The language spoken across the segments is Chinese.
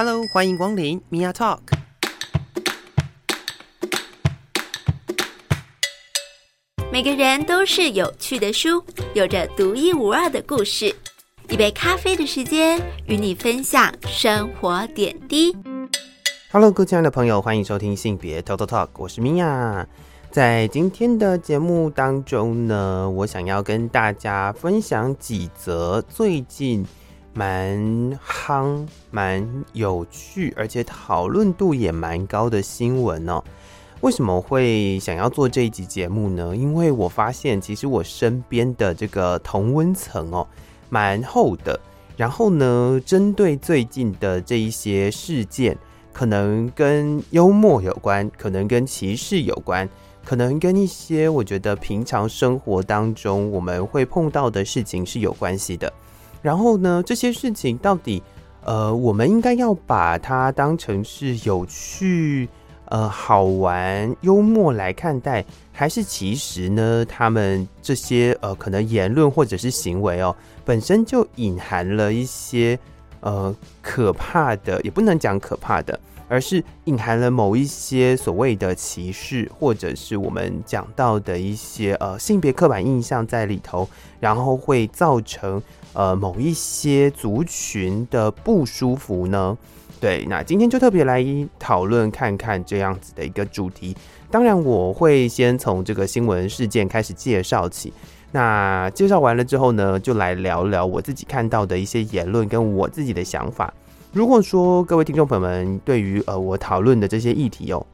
Hello，欢迎光临 Mia Talk。每个人都是有趣的书，有着独一无二的故事。一杯咖啡的时间，与你分享生活点滴。Hello，各位亲爱的朋友，欢迎收听性别 Total Talk，我是 Mia。在今天的节目当中呢，我想要跟大家分享几则最近蛮夯、蛮有趣，而且讨论度也蛮高的新闻哦。为什么会想要做这一集节目呢？因为我发现，其实我身边的这个同温层哦，蛮厚的。然后呢，针对最近的这一些事件，可能跟幽默有关，可能跟歧视有关。可能跟一些我觉得平常生活当中我们会碰到的事情是有关系的。然后呢，这些事情到底，呃，我们应该要把它当成是有趣、呃，好玩、幽默来看待，还是其实呢，他们这些呃，可能言论或者是行为哦，本身就隐含了一些呃可怕的，也不能讲可怕的。而是隐含了某一些所谓的歧视，或者是我们讲到的一些呃性别刻板印象在里头，然后会造成呃某一些族群的不舒服呢？对，那今天就特别来讨论看看这样子的一个主题。当然，我会先从这个新闻事件开始介绍起。那介绍完了之后呢，就来聊聊我自己看到的一些言论跟我自己的想法。如果说各位听众朋友们对于呃我讨论的这些议题哦，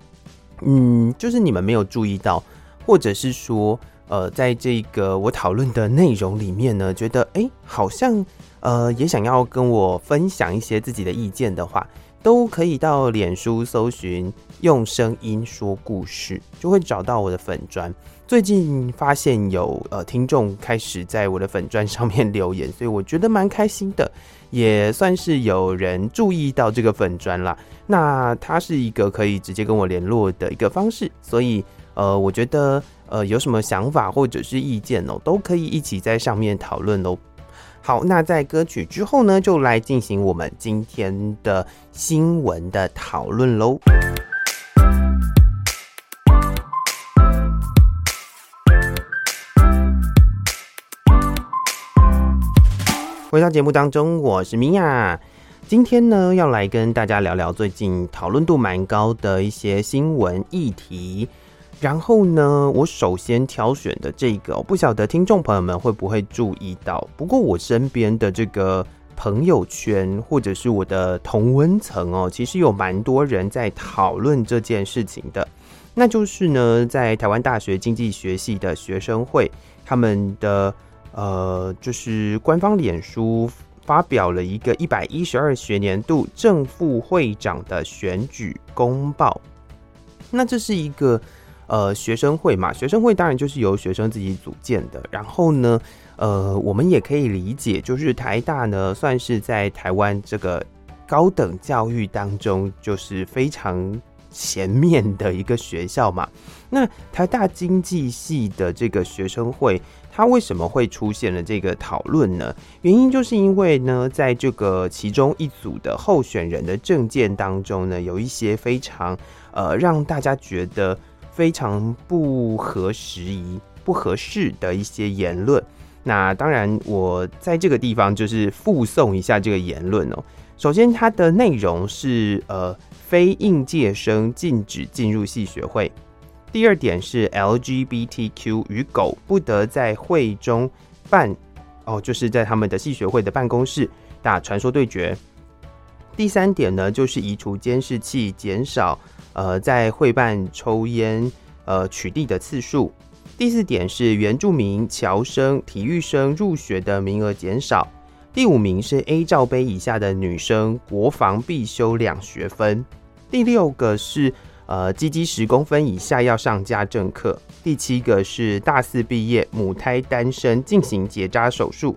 嗯，就是你们没有注意到，或者是说呃在这个我讨论的内容里面呢，觉得诶好像呃也想要跟我分享一些自己的意见的话，都可以到脸书搜寻用声音说故事，就会找到我的粉专。最近发现有呃听众开始在我的粉专上面留言，所以我觉得蛮开心的。也算是有人注意到这个粉砖了，那它是一个可以直接跟我联络的一个方式，所以呃，我觉得呃有什么想法或者是意见哦，都可以一起在上面讨论喽。好，那在歌曲之后呢，就来进行我们今天的新闻的讨论喽。回到节目当中，我是米娅。今天呢，要来跟大家聊聊最近讨论度蛮高的一些新闻议题。然后呢，我首先挑选的这个，我不晓得听众朋友们会不会注意到。不过我身边的这个朋友圈或者是我的同温层哦，其实有蛮多人在讨论这件事情的。那就是呢，在台湾大学经济学系的学生会，他们的。呃，就是官方脸书发表了一个一百一十二学年度正副会长的选举公报。那这是一个呃学生会嘛？学生会当然就是由学生自己组建的。然后呢，呃，我们也可以理解，就是台大呢算是在台湾这个高等教育当中就是非常前面的一个学校嘛。那台大经济系的这个学生会。他为什么会出现了这个讨论呢？原因就是因为呢，在这个其中一组的候选人的证件当中呢，有一些非常呃让大家觉得非常不合时宜、不合适的一些言论。那当然，我在这个地方就是附送一下这个言论哦。首先，它的内容是呃，非应届生禁止进入系学会。第二点是 LGBTQ 与狗不得在会中办哦，就是在他们的系学会的办公室打传说对决。第三点呢，就是移除监视器，减少呃在会办抽烟呃取缔的次数。第四点是原住民侨生、体育生入学的名额减少。第五名是 A 罩杯以下的女生国防必修两学分。第六个是。呃，鸡鸡十公分以下要上家政课。第七个是大四毕业母胎单身进行结扎手术。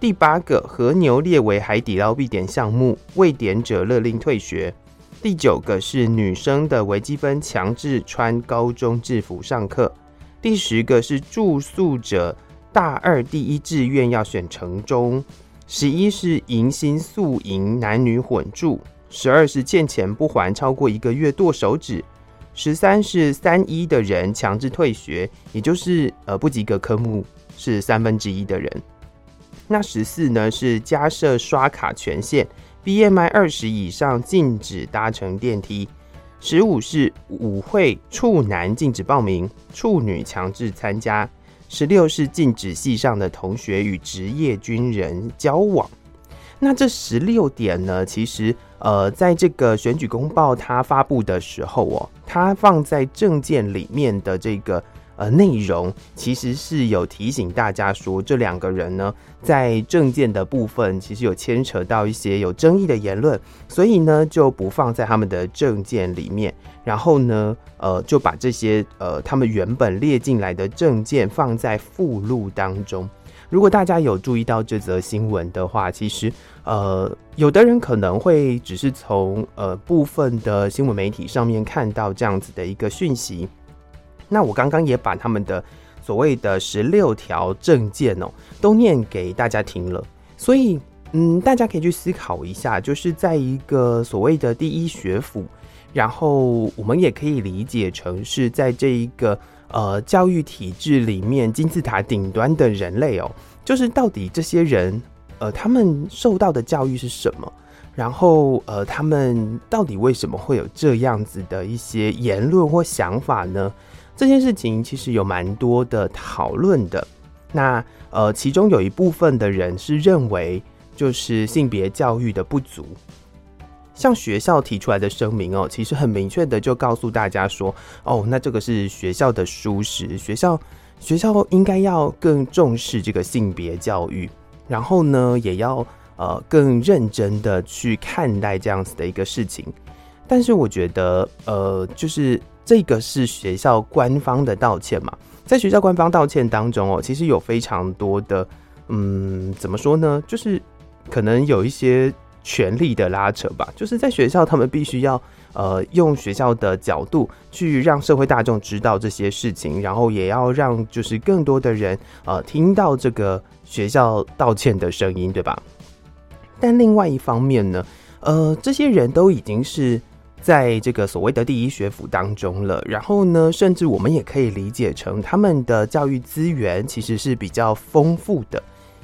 第八个和牛列为海底捞必点项目，未点者勒令退学。第九个是女生的微积分强制穿高中制服上课。第十个是住宿者大二第一志愿要选城中。十一是迎新宿营男女混住。十二是欠钱不还超过一个月剁手指，十三是三一的人强制退学，也就是呃不及格科目是三分之一的人。那十四呢是加设刷卡权限，BMI 二十以上禁止搭乘电梯。十五是舞会处男禁止报名，处女强制参加。十六是禁止系上的同学与职业军人交往。那这十六点呢，其实呃，在这个选举公报它发布的时候哦，它放在证件里面的这个。呃，内容其实是有提醒大家说，这两个人呢，在证件的部分其实有牵扯到一些有争议的言论，所以呢就不放在他们的证件里面。然后呢，呃，就把这些呃他们原本列进来的证件放在附录当中。如果大家有注意到这则新闻的话，其实呃，有的人可能会只是从呃部分的新闻媒体上面看到这样子的一个讯息。那我刚刚也把他们的所谓的十六条证件哦，都念给大家听了。所以，嗯，大家可以去思考一下，就是在一个所谓的第一学府，然后我们也可以理解成是在这一个呃教育体制里面金字塔顶端的人类哦，就是到底这些人呃他们受到的教育是什么？然后呃他们到底为什么会有这样子的一些言论或想法呢？这件事情其实有蛮多的讨论的，那呃，其中有一部分的人是认为就是性别教育的不足，像学校提出来的声明哦，其实很明确的就告诉大家说，哦，那这个是学校的疏失，学校学校应该要更重视这个性别教育，然后呢，也要呃更认真的去看待这样子的一个事情，但是我觉得呃，就是。这个是学校官方的道歉嘛？在学校官方道歉当中哦，其实有非常多的，嗯，怎么说呢？就是可能有一些权力的拉扯吧。就是在学校，他们必须要呃用学校的角度去让社会大众知道这些事情，然后也要让就是更多的人呃听到这个学校道歉的声音，对吧？但另外一方面呢，呃，这些人都已经是。在这个所谓的第一学府当中了，然后呢，甚至我们也可以理解成他们的教育资源其实是比较丰富的，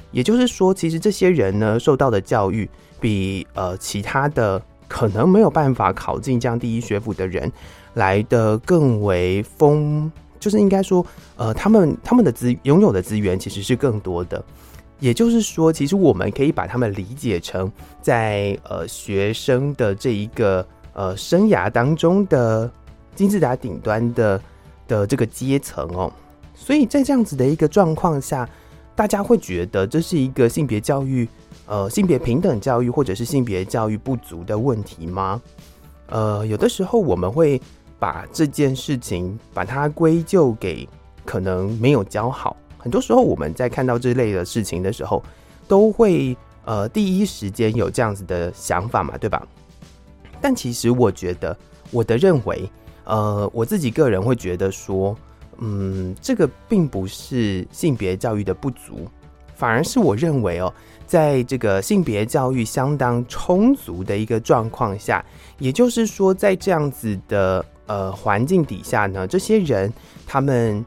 也就是说，其实这些人呢受到的教育比呃其他的可能没有办法考进这样第一学府的人来的更为丰，就是应该说呃他们他们的资拥有的资源其实是更多的，也就是说，其实我们可以把他们理解成在呃学生的这一个。呃，生涯当中的金字塔顶端的的这个阶层哦，所以在这样子的一个状况下，大家会觉得这是一个性别教育，呃，性别平等教育或者是性别教育不足的问题吗？呃，有的时候我们会把这件事情把它归咎给可能没有教好。很多时候我们在看到这类的事情的时候，都会呃第一时间有这样子的想法嘛，对吧？但其实我觉得，我的认为，呃，我自己个人会觉得说，嗯，这个并不是性别教育的不足，反而是我认为哦，在这个性别教育相当充足的一个状况下，也就是说，在这样子的呃环境底下呢，这些人他们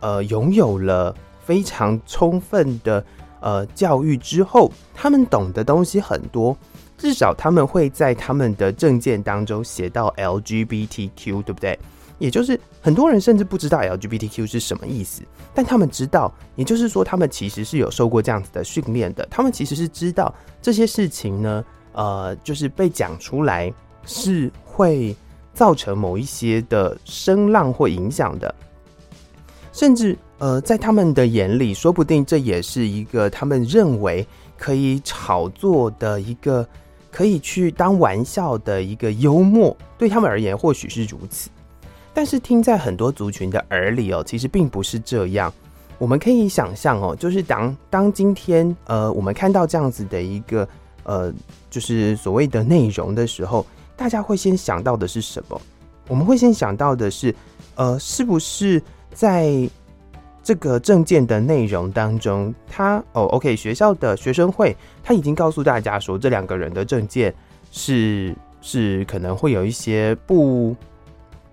呃拥有了非常充分的呃教育之后，他们懂的东西很多。至少他们会在他们的证件当中写到 LGBTQ，对不对？也就是很多人甚至不知道 LGBTQ 是什么意思，但他们知道，也就是说他们其实是有受过这样子的训练的，他们其实是知道这些事情呢，呃，就是被讲出来是会造成某一些的声浪或影响的，甚至呃，在他们的眼里，说不定这也是一个他们认为可以炒作的一个。可以去当玩笑的一个幽默，对他们而言或许是如此，但是听在很多族群的耳里哦，其实并不是这样。我们可以想象哦，就是当当今天呃，我们看到这样子的一个呃，就是所谓的内容的时候，大家会先想到的是什么？我们会先想到的是，呃，是不是在？这个证件的内容当中，他哦，OK，学校的学生会他已经告诉大家说，这两个人的证件是是可能会有一些不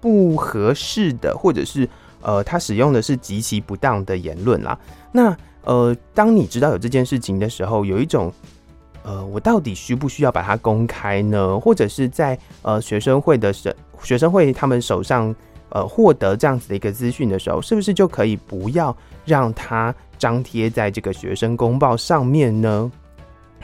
不合适的，或者是呃，他使用的是极其不当的言论啦。那呃，当你知道有这件事情的时候，有一种呃，我到底需不需要把它公开呢？或者是在呃学生会的学学生会他们手上呃获得这样子的一个资讯的时候，是不是就可以不要让它张贴在这个学生公报上面呢？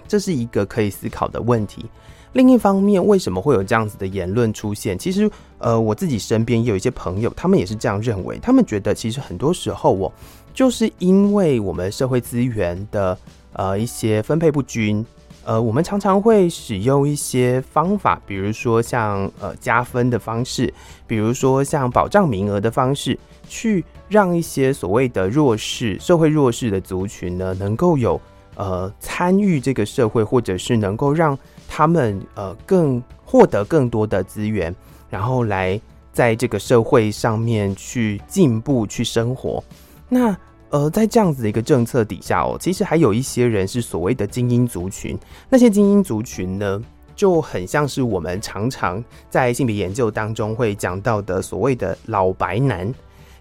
这是一个可以思考的问题。另一方面，为什么会有这样子的言论出现？其实，呃，我自己身边也有一些朋友，他们也是这样认为。他们觉得，其实很多时候，我就是因为我们社会资源的呃一些分配不均，呃，我们常常会使用一些方法，比如说像呃加分的方式，比如说像保障名额的方式，去让一些所谓的弱势、社会弱势的族群呢，能够有呃参与这个社会，或者是能够让。他们呃更获得更多的资源，然后来在这个社会上面去进步、去生活。那呃，在这样子的一个政策底下哦，其实还有一些人是所谓的精英族群。那些精英族群呢，就很像是我们常常在性别研究当中会讲到的所谓的老白男，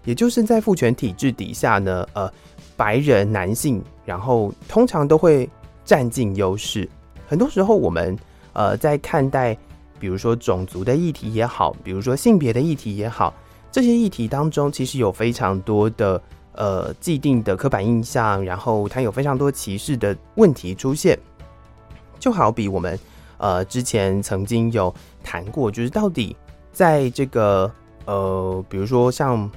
也就是在父权体制底下呢，呃，白人男性，然后通常都会占尽优势。很多时候，我们呃在看待，比如说种族的议题也好，比如说性别的议题也好，这些议题当中，其实有非常多的呃既定的刻板印象，然后它有非常多歧视的问题出现。就好比我们呃之前曾经有谈过，就是到底在这个呃，比如说像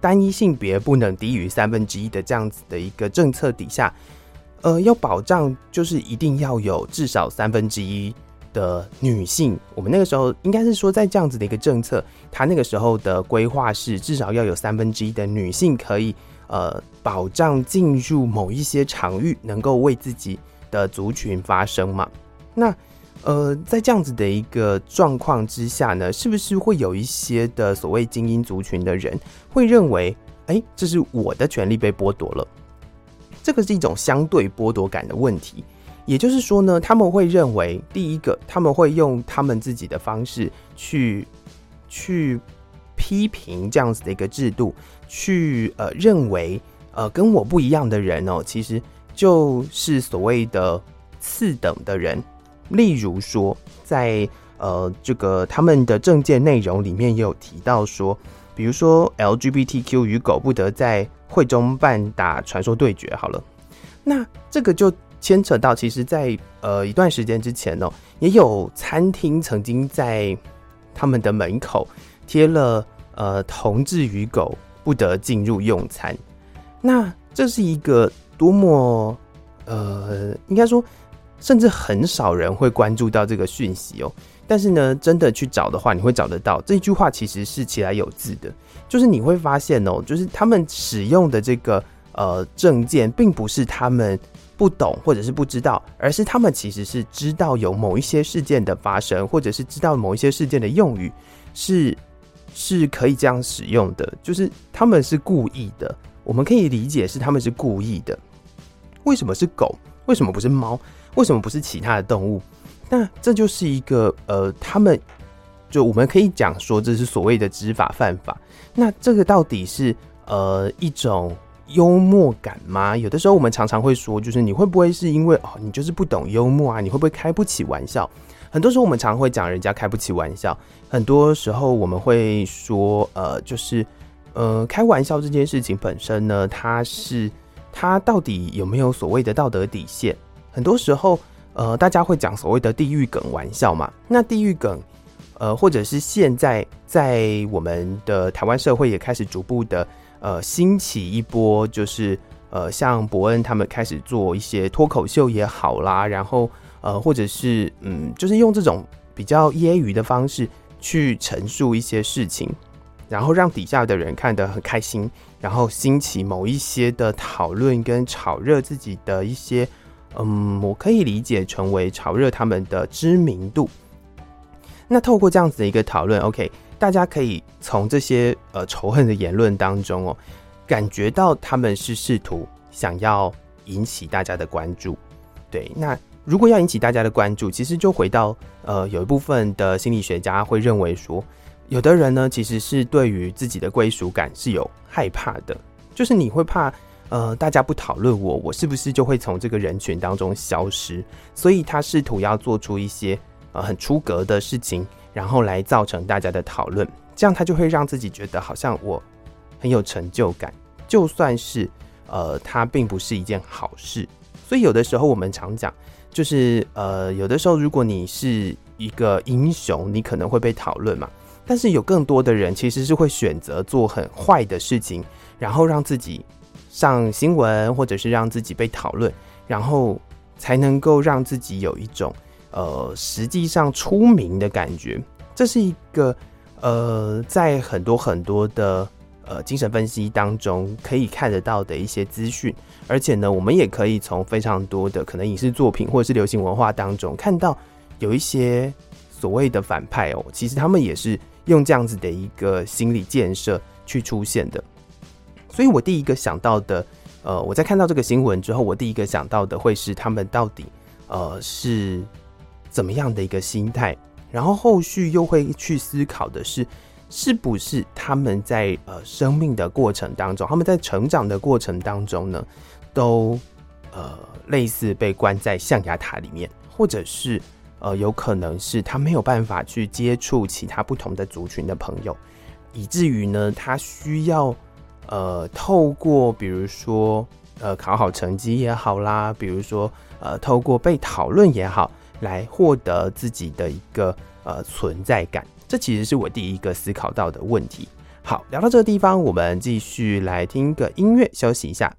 单一性别不能低于三分之一的这样子的一个政策底下。呃，要保障就是一定要有至少三分之一的女性。我们那个时候应该是说，在这样子的一个政策，他那个时候的规划是至少要有三分之一的女性可以呃保障进入某一些场域，能够为自己的族群发声嘛。那呃，在这样子的一个状况之下呢，是不是会有一些的所谓精英族群的人会认为，哎，这是我的权利被剥夺了？这个是一种相对剥夺感的问题，也就是说呢，他们会认为，第一个，他们会用他们自己的方式去去批评这样子的一个制度，去呃认为呃跟我不一样的人哦，其实就是所谓的次等的人。例如说，在呃这个他们的政见内容里面也有提到说，比如说 LGBTQ 与狗不得在会中办打传说对决好了，那这个就牵扯到，其实在，呃一段时间之前哦，也有餐厅曾经在他们的门口贴了呃同志与狗不得进入用餐。那这是一个多么呃，应该说，甚至很少人会关注到这个讯息哦。但是呢，真的去找的话，你会找得到这句话，其实是其来有字的。就是你会发现哦，就是他们使用的这个呃证件，并不是他们不懂或者是不知道，而是他们其实是知道有某一些事件的发生，或者是知道某一些事件的用语是是可以这样使用的。就是他们是故意的，我们可以理解是他们是故意的。为什么是狗？为什么不是猫？为什么不是其他的动物？那这就是一个呃，他们就我们可以讲说，这是所谓的知法犯法。那这个到底是呃一种幽默感吗？有的时候我们常常会说，就是你会不会是因为哦，你就是不懂幽默啊？你会不会开不起玩笑？很多时候我们常会讲人家开不起玩笑。很多时候我们会说，呃，就是呃，开玩笑这件事情本身呢，它是它到底有没有所谓的道德底线？很多时候，呃，大家会讲所谓的地狱梗玩笑嘛？那地狱梗。呃，或者是现在在我们的台湾社会也开始逐步的呃兴起一波，就是呃像伯恩他们开始做一些脱口秀也好啦，然后呃或者是嗯就是用这种比较揶揄的方式去陈述一些事情，然后让底下的人看得很开心，然后兴起某一些的讨论跟炒热自己的一些嗯，我可以理解成为炒热他们的知名度。那透过这样子的一个讨论，OK，大家可以从这些呃仇恨的言论当中哦，感觉到他们是试图想要引起大家的关注。对，那如果要引起大家的关注，其实就回到呃，有一部分的心理学家会认为说，有的人呢，其实是对于自己的归属感是有害怕的，就是你会怕呃，大家不讨论我，我是不是就会从这个人群当中消失？所以他试图要做出一些呃很出格的事情，然后来造成大家的讨论，这样他就会让自己觉得好像我很有成就感，就算是呃，他并不是一件好事。所以有的时候我们常讲，就是呃，有的时候如果你是一个英雄，你可能会被讨论嘛。但是有更多的人其实是会选择做很坏的事情，然后让自己上新闻，或者是让自己被讨论，然后才能够让自己有一种呃实际上出名的感觉。这是一个呃，在很多很多的。呃，精神分析当中可以看得到的一些资讯，而且呢，我们也可以从非常多的可能影视作品或者是流行文化当中看到有一些所谓的反派哦，其实他们也是用这样子的一个心理建设去出现的。所以我第一个想到的，呃，我在看到这个新闻之后，我第一个想到的会是他们到底呃是怎么样的一个心态，然后后续又会去思考的是。是不是他们在呃生命的过程当中，他们在成长的过程当中呢，都呃类似被关在象牙塔里面，或者是呃有可能是他没有办法去接触其他不同的族群的朋友，以至于呢他需要呃透过比如说呃考好成绩也好啦，比如说呃透过被讨论也好，来获得自己的一个呃存在感。这其实是我第一个思考到的问题。好，聊到这个地方，我们继续来听个音乐，休息一下。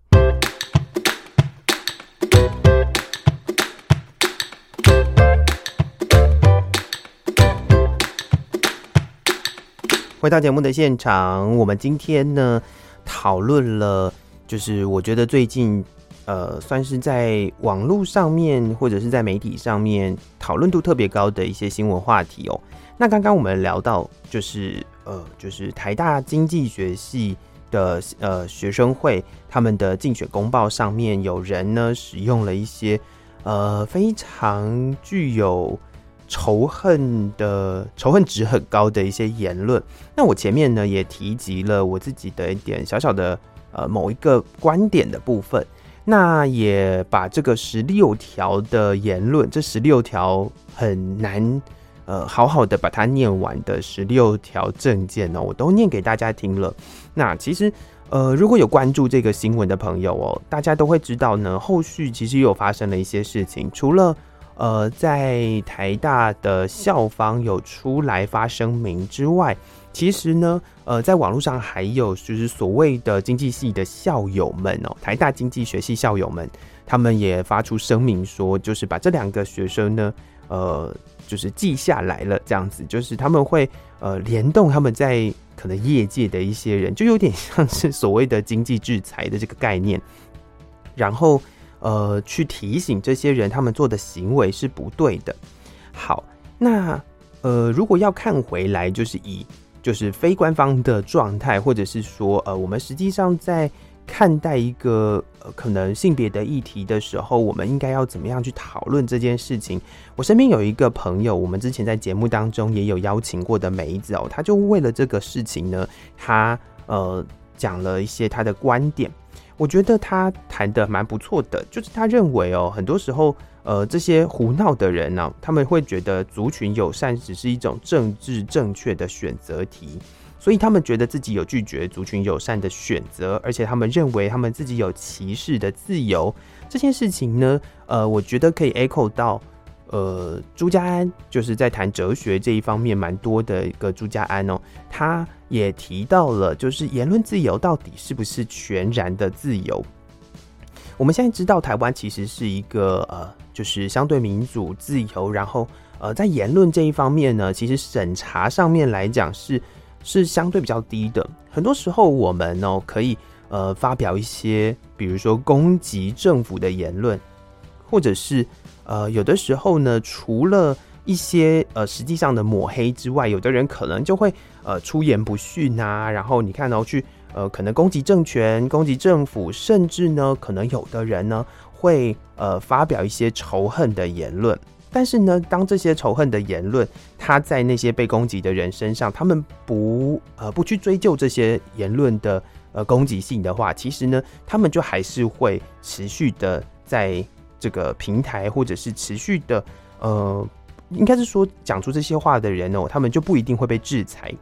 回到节目的现场，我们今天呢讨论了，就是我觉得最近呃，算是在网络上面或者是在媒体上面讨论度特别高的一些新闻话题哦。那刚刚我们聊到，就是呃，就是台大经济学系的呃学生会他们的竞选公报上面，有人呢使用了一些呃非常具有仇恨的仇恨值很高的一些言论。那我前面呢也提及了我自己的一点小小的呃某一个观点的部分，那也把这个十六条的言论，这十六条很难。呃，好好的把它念完的十六条证件呢，我都念给大家听了。那其实，呃，如果有关注这个新闻的朋友哦，大家都会知道呢，后续其实又有发生了一些事情。除了呃，在台大的校方有出来发声明之外，其实呢，呃，在网络上还有就是所谓的经济系的校友们哦，台大经济学系校友们，他们也发出声明说，就是把这两个学生呢，呃。就是记下来了，这样子，就是他们会呃联动他们在可能业界的一些人，就有点像是所谓的经济制裁的这个概念，然后呃去提醒这些人他们做的行为是不对的。好，那呃如果要看回来，就是以就是非官方的状态，或者是说呃我们实际上在。看待一个呃可能性别的议题的时候，我们应该要怎么样去讨论这件事情？我身边有一个朋友，我们之前在节目当中也有邀请过的梅子哦，他就为了这个事情呢，他呃讲了一些他的观点。我觉得他谈得蛮不错的，就是他认为哦，很多时候呃这些胡闹的人呢，他们会觉得族群友善只是一种政治正确的选择题。所以他们觉得自己有拒绝族群友善的选择，而且他们认为他们自己有歧视的自由。这件事情呢，呃，我觉得可以 echo 到，呃，朱家安就是在谈哲学这一方面蛮多的一个朱家安哦，他也提到了，就是言论自由到底是不是全然的自由？我们现在知道台湾其实是一个呃，就是相对民主自由，然后呃，在言论这一方面呢，其实审查上面来讲是。是相对比较低的。很多时候，我们呢可以呃发表一些，比如说攻击政府的言论，或者是呃有的时候呢，除了一些呃实际上的抹黑之外，有的人可能就会呃出言不逊啊。然后你看到去呃可能攻击政权、攻击政府，甚至呢可能有的人呢会呃发表一些仇恨的言论。但是呢，当这些仇恨的言论，他在那些被攻击的人身上，他们不呃不去追究这些言论的呃攻击性的话，其实呢，他们就还是会持续的在这个平台，或者是持续的呃，应该是说讲出这些话的人哦，他们就不一定会被制裁。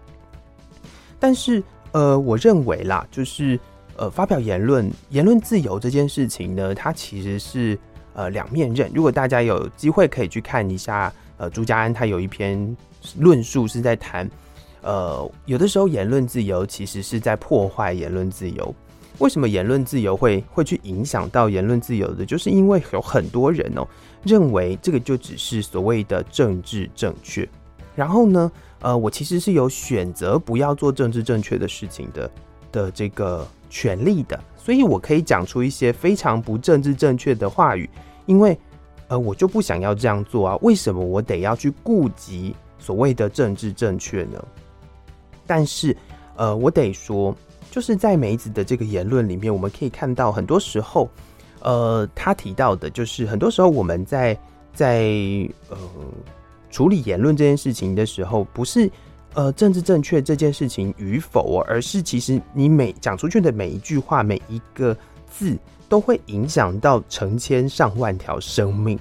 但是呃，我认为啦，就是呃，发表言论、言论自由这件事情呢，它其实是。呃，两面刃。如果大家有机会可以去看一下，呃，朱家安他有一篇论述是在谈，呃，有的时候言论自由其实是在破坏言论自由。为什么言论自由会会去影响到言论自由的？就是因为有很多人哦，认为这个就只是所谓的政治正确。然后呢，呃，我其实是有选择不要做政治正确的事情的的这个权利的，所以我可以讲出一些非常不政治正确的话语。因为，呃，我就不想要这样做啊。为什么我得要去顾及所谓的政治正确呢？但是，呃，我得说，就是在梅子的这个言论里面，我们可以看到，很多时候，呃，他提到的，就是很多时候我们在在呃处理言论这件事情的时候，不是呃政治正确这件事情与否，而是其实你每讲出去的每一句话，每一个字。都会影响到成千上万条生命。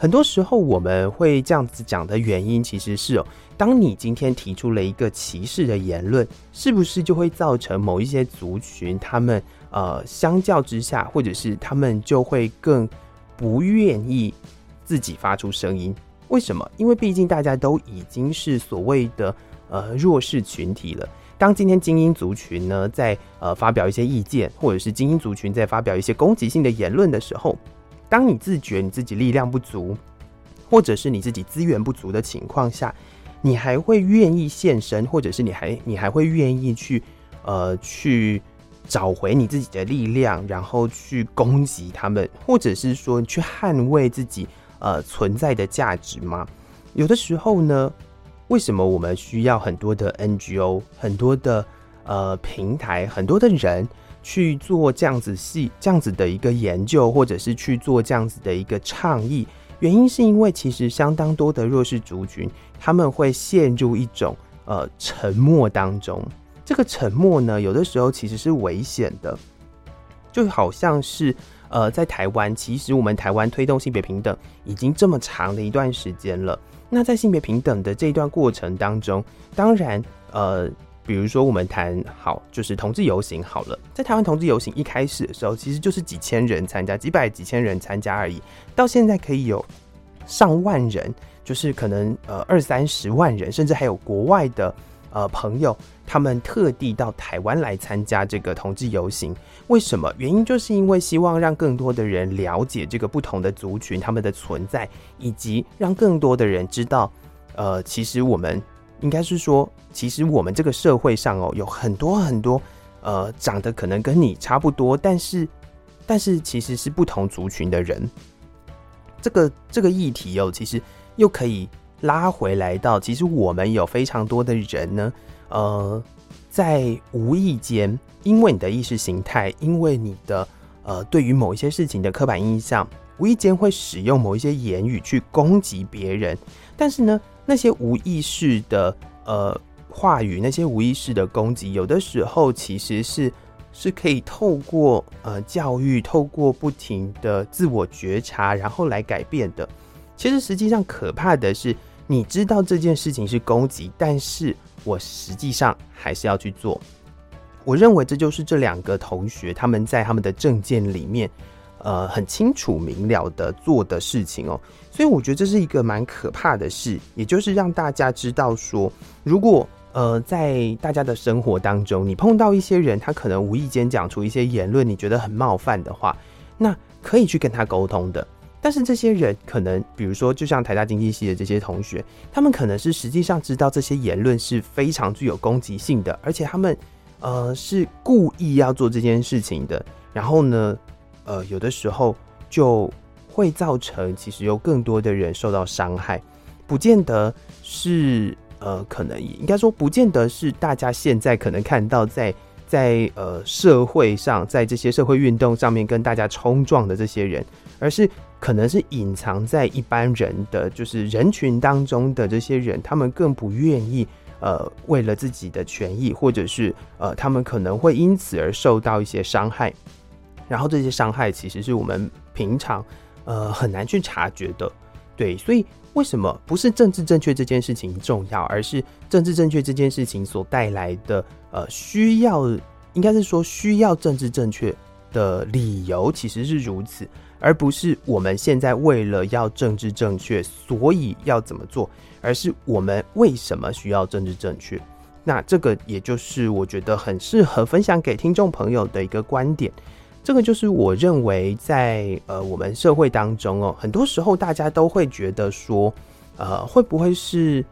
很多时候我们会这样子讲的原因，其实是哦，当你今天提出了一个歧视的言论，是不是就会造成某一些族群，他们呃，相较之下，或者是他们就会更不愿意自己发出声音？为什么？因为毕竟大家都已经是所谓的呃弱势群体了。当今天精英族群呢，在呃发表一些意见，或者是精英族群在发表一些攻击性的言论的时候，当你自觉你自己力量不足，或者是你自己资源不足的情况下，你还会愿意现身，或者是你还你还会愿意去呃去找回你自己的力量，然后去攻击他们，或者是说去捍卫自己呃存在的价值吗？有的时候呢。为什么我们需要很多的 NGO、很多的呃平台、很多的人去做这样子细、这样子的一个研究，或者是去做这样子的一个倡议？原因是因为其实相当多的弱势族群，他们会陷入一种呃沉默当中。这个沉默呢，有的时候其实是危险的，就好像是呃在台湾，其实我们台湾推动性别平等已经这么长的一段时间了。那在性别平等的这一段过程当中，当然，呃，比如说我们谈好，就是同志游行好了，在台湾同志游行一开始的时候，其实就是几千人参加，几百几千人参加而已，到现在可以有上万人，就是可能呃二三十万人，甚至还有国外的。呃，朋友，他们特地到台湾来参加这个同志游行，为什么？原因就是因为希望让更多的人了解这个不同的族群他们的存在，以及让更多的人知道，呃，其实我们应该是说，其实我们这个社会上哦，有很多很多，呃，长得可能跟你差不多，但是，但是其实是不同族群的人。这个这个议题哦，其实又可以。拉回来到，其实我们有非常多的人呢，呃，在无意间，因为你的意识形态，因为你的呃对于某一些事情的刻板印象，无意间会使用某一些言语去攻击别人。但是呢，那些无意识的呃话语，那些无意识的攻击，有的时候其实是是可以透过呃教育，透过不停的自我觉察，然后来改变的。其实实际上可怕的是。你知道这件事情是攻击，但是我实际上还是要去做。我认为这就是这两个同学他们在他们的证见里面，呃，很清楚明了的做的事情哦。所以我觉得这是一个蛮可怕的事，也就是让大家知道说，如果呃在大家的生活当中，你碰到一些人，他可能无意间讲出一些言论，你觉得很冒犯的话，那可以去跟他沟通的。但是这些人可能，比如说，就像台大经济系的这些同学，他们可能是实际上知道这些言论是非常具有攻击性的，而且他们呃是故意要做这件事情的。然后呢，呃，有的时候就会造成其实有更多的人受到伤害，不见得是呃，可能应该说不见得是大家现在可能看到在在呃社会上，在这些社会运动上面跟大家冲撞的这些人，而是可能是隐藏在一般人的就是人群当中的这些人，他们更不愿意呃为了自己的权益，或者是呃他们可能会因此而受到一些伤害，然后这些伤害其实是我们平常呃很难去察觉的，对，所以。为什么不是政治正确这件事情重要，而是政治正确这件事情所带来的呃需要，应该是说需要政治正确的理由其实是如此，而不是我们现在为了要政治正确，所以要怎么做，而是我们为什么需要政治正确？那这个也就是我觉得很适合分享给听众朋友的一个观点。这个就是我认为在呃我们社会当中哦，很多时候大家都会觉得说，呃会不会是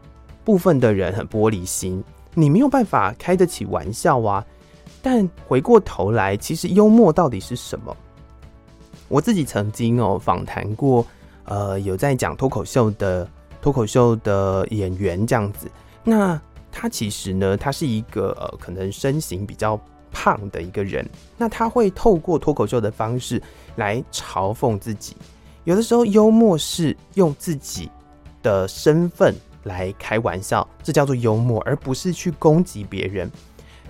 部分的人很玻璃心，你没有办法开得起玩笑啊？但回过头来，其实幽默到底是什么？我自己曾经哦访谈过，呃有在讲脱口秀的脱口秀的演员这样子，那他其实呢，他是一个呃可能身形比较。胖的一个人，那他会透过脱口秀的方式来嘲讽自己。有的时候，幽默是用自己的身份来开玩笑，这叫做幽默，而不是去攻击别人。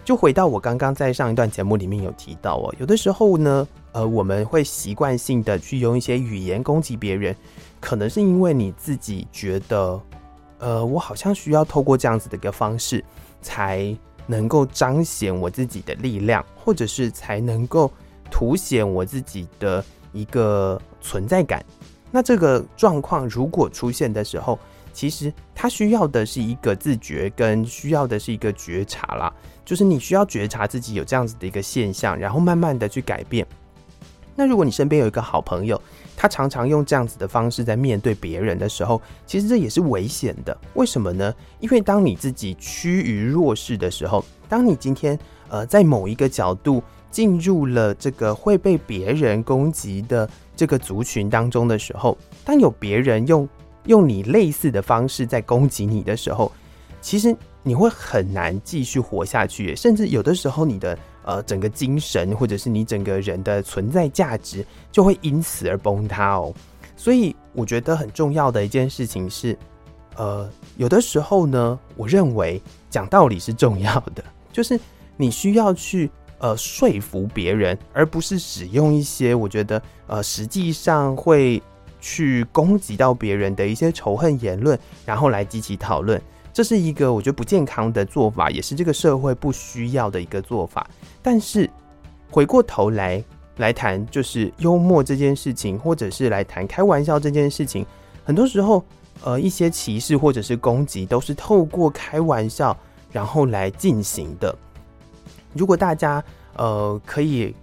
就回到我刚刚在上一段节目里面有提到哦，有的时候呢，呃，我们会习惯性的去用一些语言攻击别人，可能是因为你自己觉得，呃，我好像需要透过这样子的一个方式才。能够彰显我自己的力量，或者是才能够凸显我自己的一个存在感。那这个状况如果出现的时候，其实它需要的是一个自觉，跟需要的是一个觉察啦。就是你需要觉察自己有这样子的一个现象，然后慢慢的去改变。那如果你身边有一个好朋友，他常常用这样子的方式在面对别人的时候，其实这也是危险的。为什么呢？因为当你自己趋于弱势的时候，当你今天呃在某一个角度进入了这个会被别人攻击的这个族群当中的时候，当有别人用用你类似的方式在攻击你的时候，其实你会很难继续活下去，甚至有的时候你的。呃，整个精神或者是你整个人的存在价值就会因此而崩塌哦。所以我觉得很重要的一件事情是，呃，有的时候呢，我认为讲道理是重要的，就是你需要去呃说服别人，而不是使用一些我觉得呃实际上会去攻击到别人的一些仇恨言论，然后来激起讨论。这是一个我觉得不健康的做法，也是这个社会不需要的一个做法。但是回过头来来谈，就是幽默这件事情，或者是来谈开玩笑这件事情，很多时候，呃，一些歧视或者是攻击，都是透过开玩笑然后来进行的。如果大家呃可以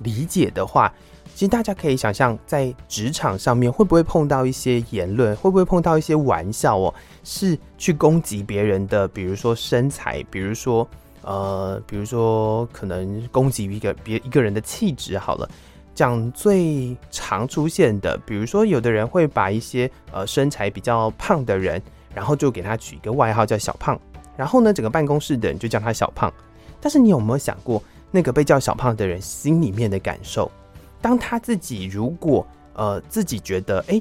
理解的话。其实大家可以想象，在职场上面会不会碰到一些言论，会不会碰到一些玩笑哦，是去攻击别人的，比如说身材，比如说呃，比如说可能攻击一个别一个人的气质。好了，讲最常出现的，比如说有的人会把一些呃身材比较胖的人，然后就给他取一个外号叫小胖，然后呢，整个办公室的人就叫他小胖。但是你有没有想过，那个被叫小胖的人心里面的感受？当他自己如果呃自己觉得哎、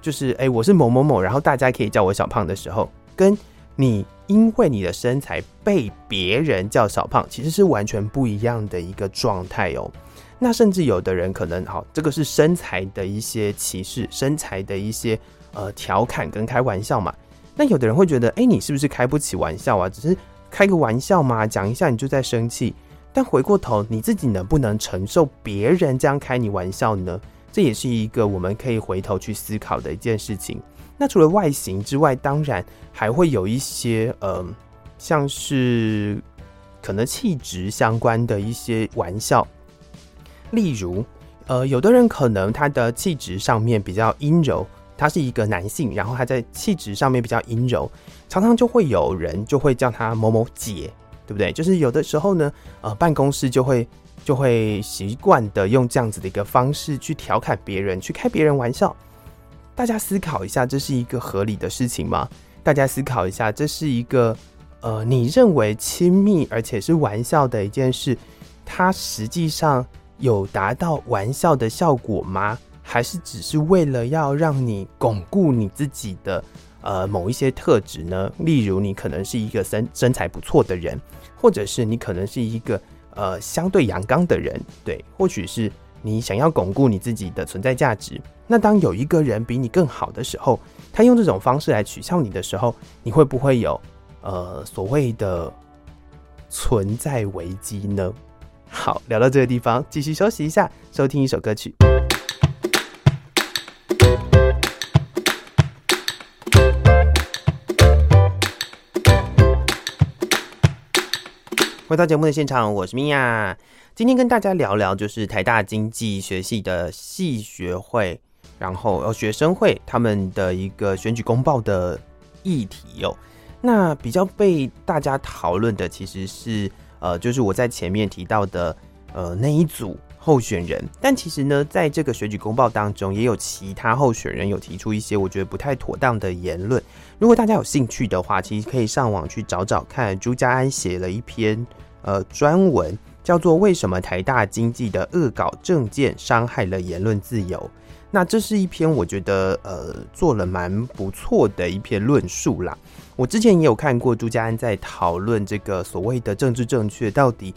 就是哎、我是某某某，然后大家可以叫我小胖的时候，跟你因为你的身材被别人叫小胖，其实是完全不一样的一个状态哦。那甚至有的人可能好，这个是身材的一些歧视，身材的一些呃调侃跟开玩笑嘛。那有的人会觉得哎、你是不是开不起玩笑啊？只是开个玩笑嘛，讲一下你就在生气。但回过头，你自己能不能承受别人这样开你玩笑呢？这也是一个我们可以回头去思考的一件事情。那除了外形之外，当然还会有一些呃，像是可能气质相关的一些玩笑。例如，呃，有的人可能他的气质上面比较阴柔，他是一个男性，然后他在气质上面比较阴柔，常常就会有人就会叫他某某姐。对不对？就是有的时候呢，呃，办公室就会就会习惯的用这样子的一个方式去调侃别人，去开别人玩笑。大家思考一下，这是一个合理的事情吗？大家思考一下，这是一个呃，你认为亲密而且是玩笑的一件事，它实际上有达到玩笑的效果吗？还是只是为了要让你巩固你自己的呃某一些特质呢？例如，你可能是一个身身材不错的人，或者是你可能是一个呃相对阳刚的人，对，或许是你想要巩固你自己的存在价值。那当有一个人比你更好的时候，他用这种方式来取笑你的时候，你会不会有呃所谓的存在危机呢？好，聊到这个地方，继续休息一下，收听一首歌曲。回到节目的现场，我是米娅。今天跟大家聊聊，就是台大经济学系的系学会，然后呃学生会他们的一个选举公报的议题哦。那比较被大家讨论的，其实是呃，就是我在前面提到的呃那一组候选人。但其实呢，在这个选举公报当中，也有其他候选人有提出一些我觉得不太妥当的言论。如果大家有兴趣的话，其实可以上网去找找看。朱家安写了一篇呃专文，叫做《为什么台大经济的恶搞政见伤害了言论自由》。那这是一篇我觉得呃做了蛮不错的一篇论述啦。我之前也有看过朱家安在讨论这个所谓的政治正确到底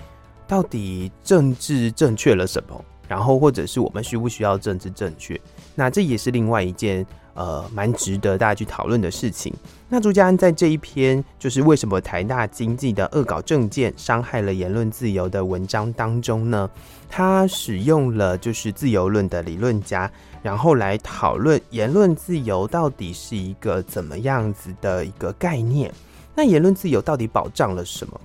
到底政治正确了什么，然后或者是我们需不需要政治正确？那这也是另外一件。呃，蛮值得大家去讨论的事情。那朱家安在这一篇就是为什么台大经济的恶搞政见伤害了言论自由的文章当中呢，他使用了就是自由论的理论家，然后来讨论言论自由到底是一个怎么样子的一个概念。那言论自由到底保障了什么？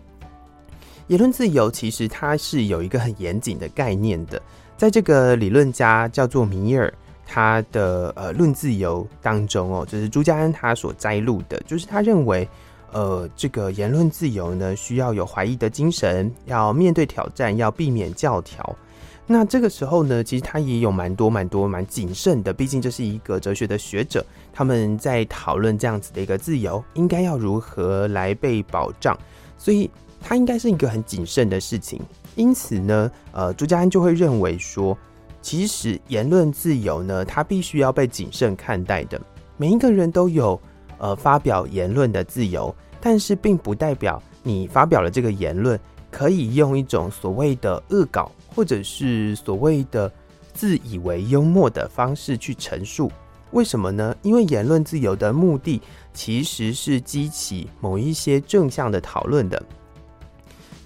言论自由其实它是有一个很严谨的概念的，在这个理论家叫做米尔。他的呃论自由当中哦，就是朱家安他所摘录的，就是他认为，呃，这个言论自由呢，需要有怀疑的精神，要面对挑战，要避免教条。那这个时候呢，其实他也有蛮多蛮多蛮谨慎的，毕竟这是一个哲学的学者，他们在讨论这样子的一个自由应该要如何来被保障，所以他应该是一个很谨慎的事情。因此呢，呃，朱家安就会认为说。其实言论自由呢，它必须要被谨慎看待的。每一个人都有呃发表言论的自由，但是并不代表你发表了这个言论，可以用一种所谓的恶搞，或者是所谓的自以为幽默的方式去陈述。为什么呢？因为言论自由的目的其实是激起某一些正向的讨论的。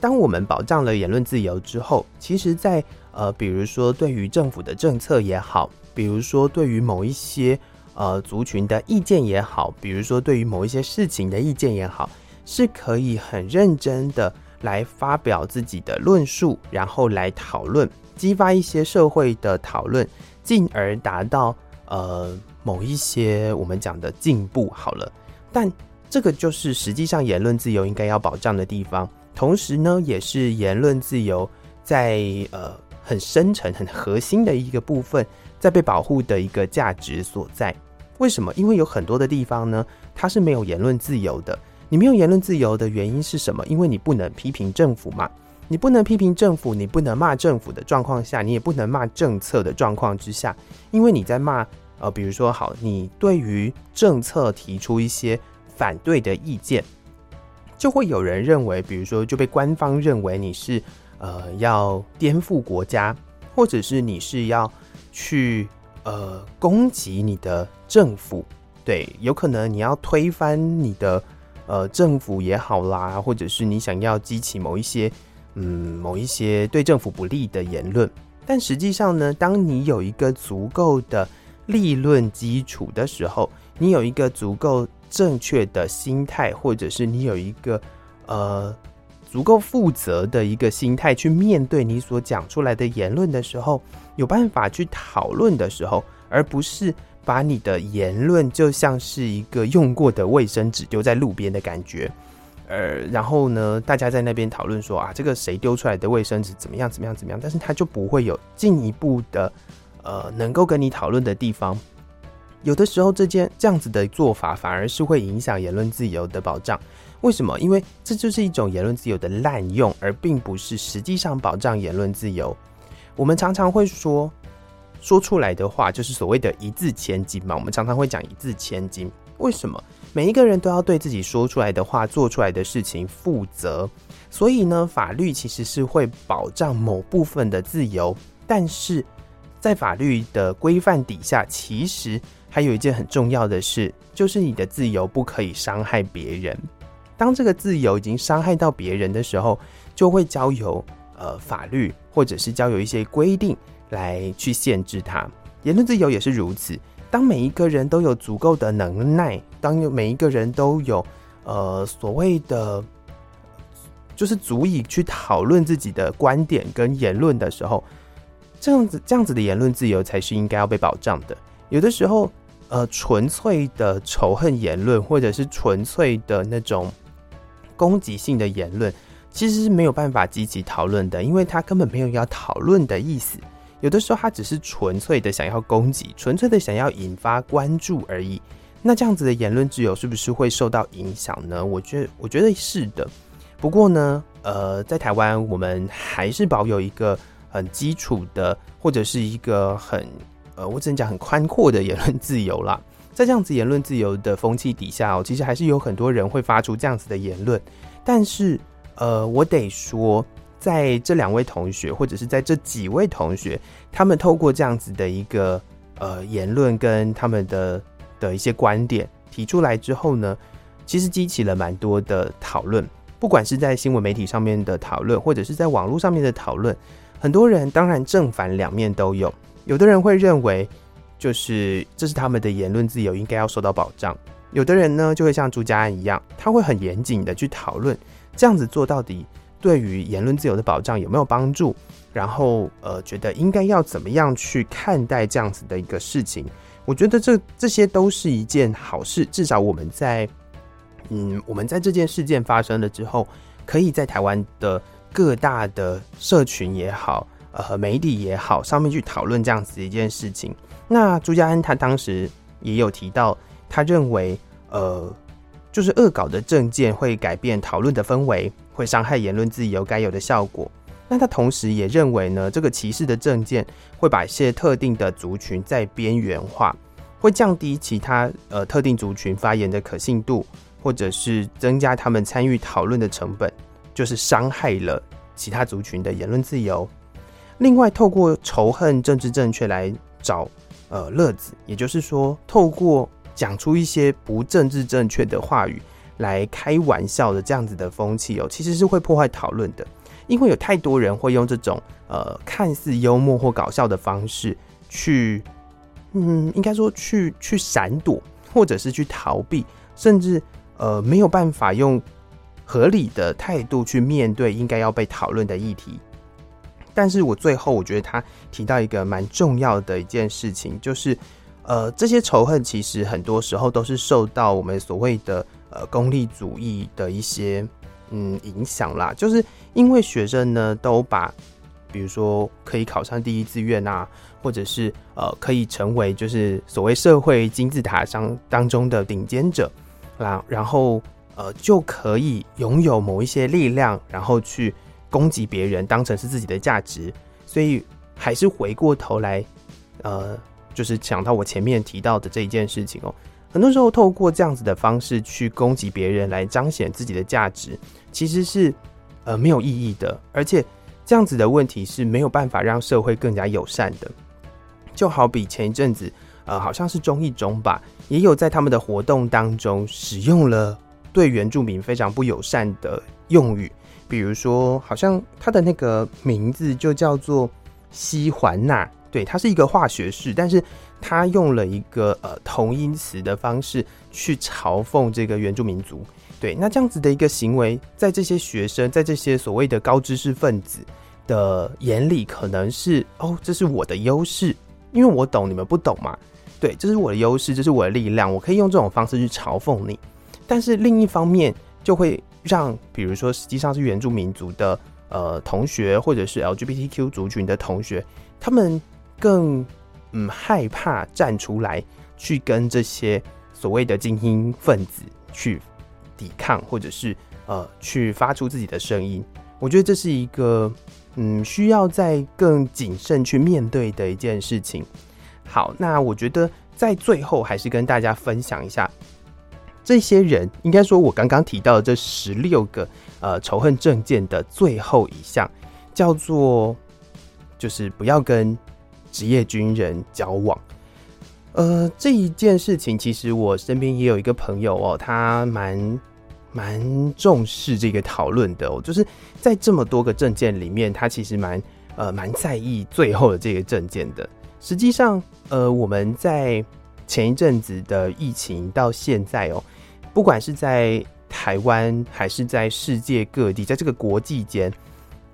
当我们保障了言论自由之后，其实，在呃，比如说对于政府的政策也好，比如说对于某一些呃族群的意见也好，比如说对于某一些事情的意见也好，是可以很认真的来发表自己的论述，然后来讨论，激发一些社会的讨论，进而达到呃某一些我们讲的进步。好了，但这个就是实际上言论自由应该要保障的地方，同时呢，也是言论自由在呃。很深沉、很核心的一个部分，在被保护的一个价值所在。为什么？因为有很多的地方呢，它是没有言论自由的。你没有言论自由的原因是什么？因为你不能批评政府嘛。你不能批评政府，你不能骂政府的状况下，你也不能骂政策的状况之下，因为你在骂呃，比如说好，你对于政策提出一些反对的意见，就会有人认为，比如说就被官方认为你是。呃，要颠覆国家，或者是你是要去呃攻击你的政府，对，有可能你要推翻你的呃政府也好啦，或者是你想要激起某一些嗯某一些对政府不利的言论。但实际上呢，当你有一个足够的立论基础的时候，你有一个足够正确的心态，或者是你有一个呃。足够负责的一个心态去面对你所讲出来的言论的时候，有办法去讨论的时候，而不是把你的言论就像是一个用过的卫生纸丢在路边的感觉，呃，然后呢，大家在那边讨论说啊，这个谁丢出来的卫生纸怎么样怎么样怎么样，但是他就不会有进一步的呃能够跟你讨论的地方。有的时候这件这样子的做法反而是会影响言论自由的保障。为什么？因为这就是一种言论自由的滥用，而并不是实际上保障言论自由。我们常常会说，说出来的话就是所谓的一字千金嘛。我们常常会讲一字千金。为什么？每一个人都要对自己说出来的话、做出来的事情负责。所以呢，法律其实是会保障某部分的自由，但是在法律的规范底下，其实还有一件很重要的事，就是你的自由不可以伤害别人。当这个自由已经伤害到别人的时候，就会交由呃法律或者是交由一些规定来去限制它。言论自由也是如此。当每一个人都有足够的能耐，当每一个人都有呃所谓的就是足以去讨论自己的观点跟言论的时候，这样子这样子的言论自由才是应该要被保障的。有的时候，呃，纯粹的仇恨言论或者是纯粹的那种。攻击性的言论其实是没有办法积极讨论的，因为他根本没有要讨论的意思。有的时候他只是纯粹的想要攻击，纯粹的想要引发关注而已。那这样子的言论自由是不是会受到影响呢？我觉，我觉得是的。不过呢，呃，在台湾我们还是保有一个很基础的，或者是一个很呃，我只能讲很宽阔的言论自由啦。在这样子言论自由的风气底下哦，其实还是有很多人会发出这样子的言论。但是，呃，我得说，在这两位同学，或者是在这几位同学，他们透过这样子的一个呃言论跟他们的的一些观点提出来之后呢，其实激起了蛮多的讨论。不管是在新闻媒体上面的讨论，或者是在网络上面的讨论，很多人当然正反两面都有。有的人会认为。就是这是他们的言论自由应该要受到保障。有的人呢，就会像朱家安一样，他会很严谨的去讨论这样子做到底对于言论自由的保障有没有帮助，然后呃，觉得应该要怎么样去看待这样子的一个事情。我觉得这这些都是一件好事，至少我们在嗯，我们在这件事件发生了之后，可以在台湾的各大的社群也好，呃，媒体也好，上面去讨论这样子一件事情。那朱家安他当时也有提到，他认为，呃，就是恶搞的政见会改变讨论的氛围，会伤害言论自由该有的效果。那他同时也认为呢，这个歧视的政见会把一些特定的族群在边缘化，会降低其他呃特定族群发言的可信度，或者是增加他们参与讨论的成本，就是伤害了其他族群的言论自由。另外，透过仇恨政治正确来找。呃，乐子，也就是说，透过讲出一些不政治正确的话语来开玩笑的这样子的风气哦，其实是会破坏讨论的，因为有太多人会用这种呃看似幽默或搞笑的方式去，嗯，应该说去去闪躲，或者是去逃避，甚至呃没有办法用合理的态度去面对应该要被讨论的议题。但是我最后我觉得他提到一个蛮重要的一件事情，就是，呃，这些仇恨其实很多时候都是受到我们所谓的呃功利主义的一些嗯影响啦。就是因为学生呢都把，比如说可以考上第一志愿啊，或者是呃可以成为就是所谓社会金字塔上当中的顶尖者，然然后呃就可以拥有某一些力量，然后去。攻击别人当成是自己的价值，所以还是回过头来，呃，就是讲到我前面提到的这一件事情哦。很多时候透过这样子的方式去攻击别人来彰显自己的价值，其实是呃没有意义的，而且这样子的问题是没有办法让社会更加友善的。就好比前一阵子，呃，好像是中一中吧，也有在他们的活动当中使用了对原住民非常不友善的用语。比如说，好像他的那个名字就叫做西环钠，对，它是一个化学式，但是他用了一个呃同音词的方式去嘲讽这个原住民族，对，那这样子的一个行为，在这些学生，在这些所谓的高知识分子的眼里，可能是哦，这是我的优势，因为我懂，你们不懂嘛，对，这是我的优势，这是我的力量，我可以用这种方式去嘲讽你，但是另一方面就会。让比如说，实际上是原住民族的呃同学，或者是 LGBTQ 族群的同学，他们更嗯害怕站出来去跟这些所谓的精英分子去抵抗，或者是呃去发出自己的声音。我觉得这是一个嗯需要再更谨慎去面对的一件事情。好，那我觉得在最后还是跟大家分享一下，这些人应该说，我刚刚提到的这十六个呃仇恨证件的最后一项，叫做就是不要跟职业军人交往。呃，这一件事情，其实我身边也有一个朋友哦，他蛮蛮重视这个讨论的哦，就是在这么多个证件里面，他其实蛮呃蛮在意最后的这个证件的。实际上，呃，我们在前一阵子的疫情到现在哦，不管是在台湾还是在世界各地，在这个国际间，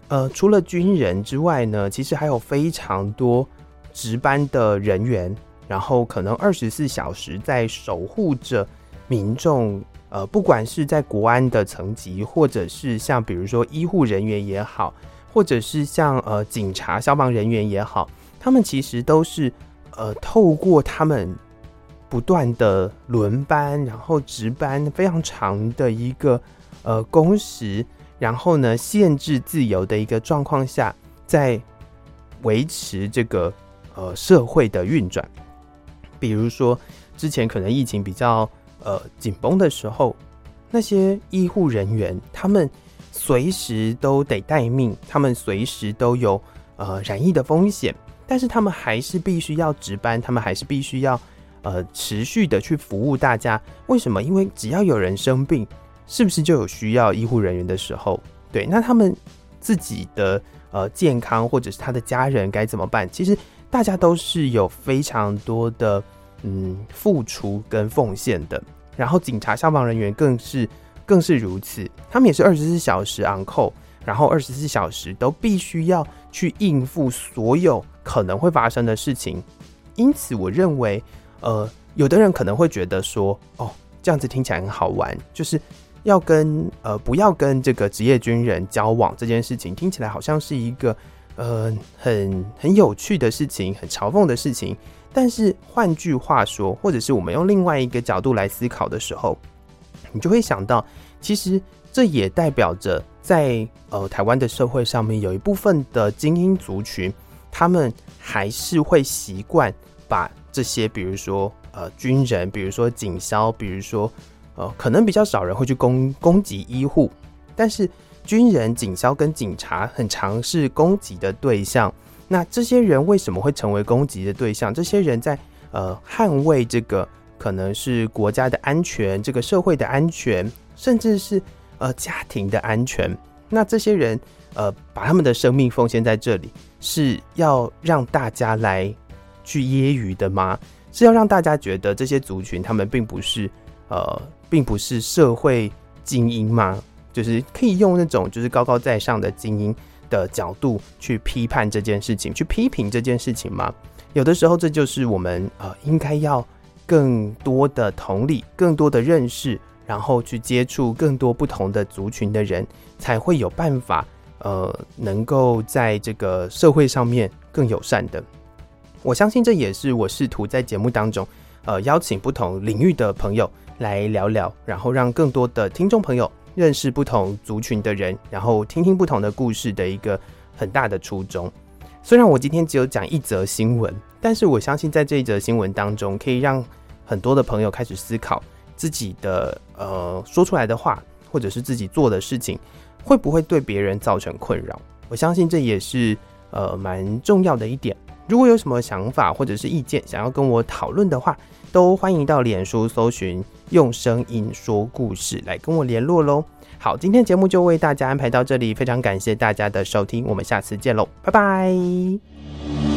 呃，除了军人之外呢，其实还有非常多值班的人员，然后可能二十四小时在守护着民众。呃，不管是在国安的层级，或者是像比如说医护人员也好，或者是像呃警察、消防人员也好。他们其实都是，呃，透过他们不断的轮班，然后值班非常长的一个呃工时，然后呢限制自由的一个状况下，在维持这个呃社会的运转。比如说之前可能疫情比较呃紧绷的时候，那些医护人员他们随时都得待命，他们随时都有呃染疫的风险。但是他们还是必须要值班，他们还是必须要呃持续的去服务大家。为什么？因为只要有人生病，是不是就有需要医护人员的时候？对，那他们自己的呃健康或者是他的家人该怎么办？其实大家都是有非常多的嗯付出跟奉献的。然后警察、消防人员更是更是如此，他们也是二十四小时 on call，然后二十四小时都必须要去应付所有。可能会发生的事情，因此我认为，呃，有的人可能会觉得说，哦，这样子听起来很好玩，就是要跟呃不要跟这个职业军人交往这件事情，听起来好像是一个呃很很有趣的事情，很嘲讽的事情。但是换句话说，或者是我们用另外一个角度来思考的时候，你就会想到，其实这也代表着在呃台湾的社会上面，有一部分的精英族群。他们还是会习惯把这些，比如说呃军人，比如说警消，比如说呃可能比较少人会去攻攻击医护，但是军人、警消跟警察很常是攻击的对象。那这些人为什么会成为攻击的对象？这些人在呃捍卫这个可能是国家的安全、这个社会的安全，甚至是呃家庭的安全。那这些人呃把他们的生命奉献在这里。是要让大家来去揶揄的吗？是要让大家觉得这些族群他们并不是呃，并不是社会精英吗？就是可以用那种就是高高在上的精英的角度去批判这件事情，去批评这件事情吗？有的时候，这就是我们呃应该要更多的同理，更多的认识，然后去接触更多不同的族群的人，才会有办法。呃，能够在这个社会上面更友善的，我相信这也是我试图在节目当中，呃，邀请不同领域的朋友来聊聊，然后让更多的听众朋友认识不同族群的人，然后听听不同的故事的一个很大的初衷。虽然我今天只有讲一则新闻，但是我相信在这一则新闻当中，可以让很多的朋友开始思考自己的呃说出来的话，或者是自己做的事情。会不会对别人造成困扰？我相信这也是呃蛮重要的一点。如果有什么想法或者是意见想要跟我讨论的话，都欢迎到脸书搜寻“用声音说故事”来跟我联络喽。好，今天节目就为大家安排到这里，非常感谢大家的收听，我们下次见喽，拜拜。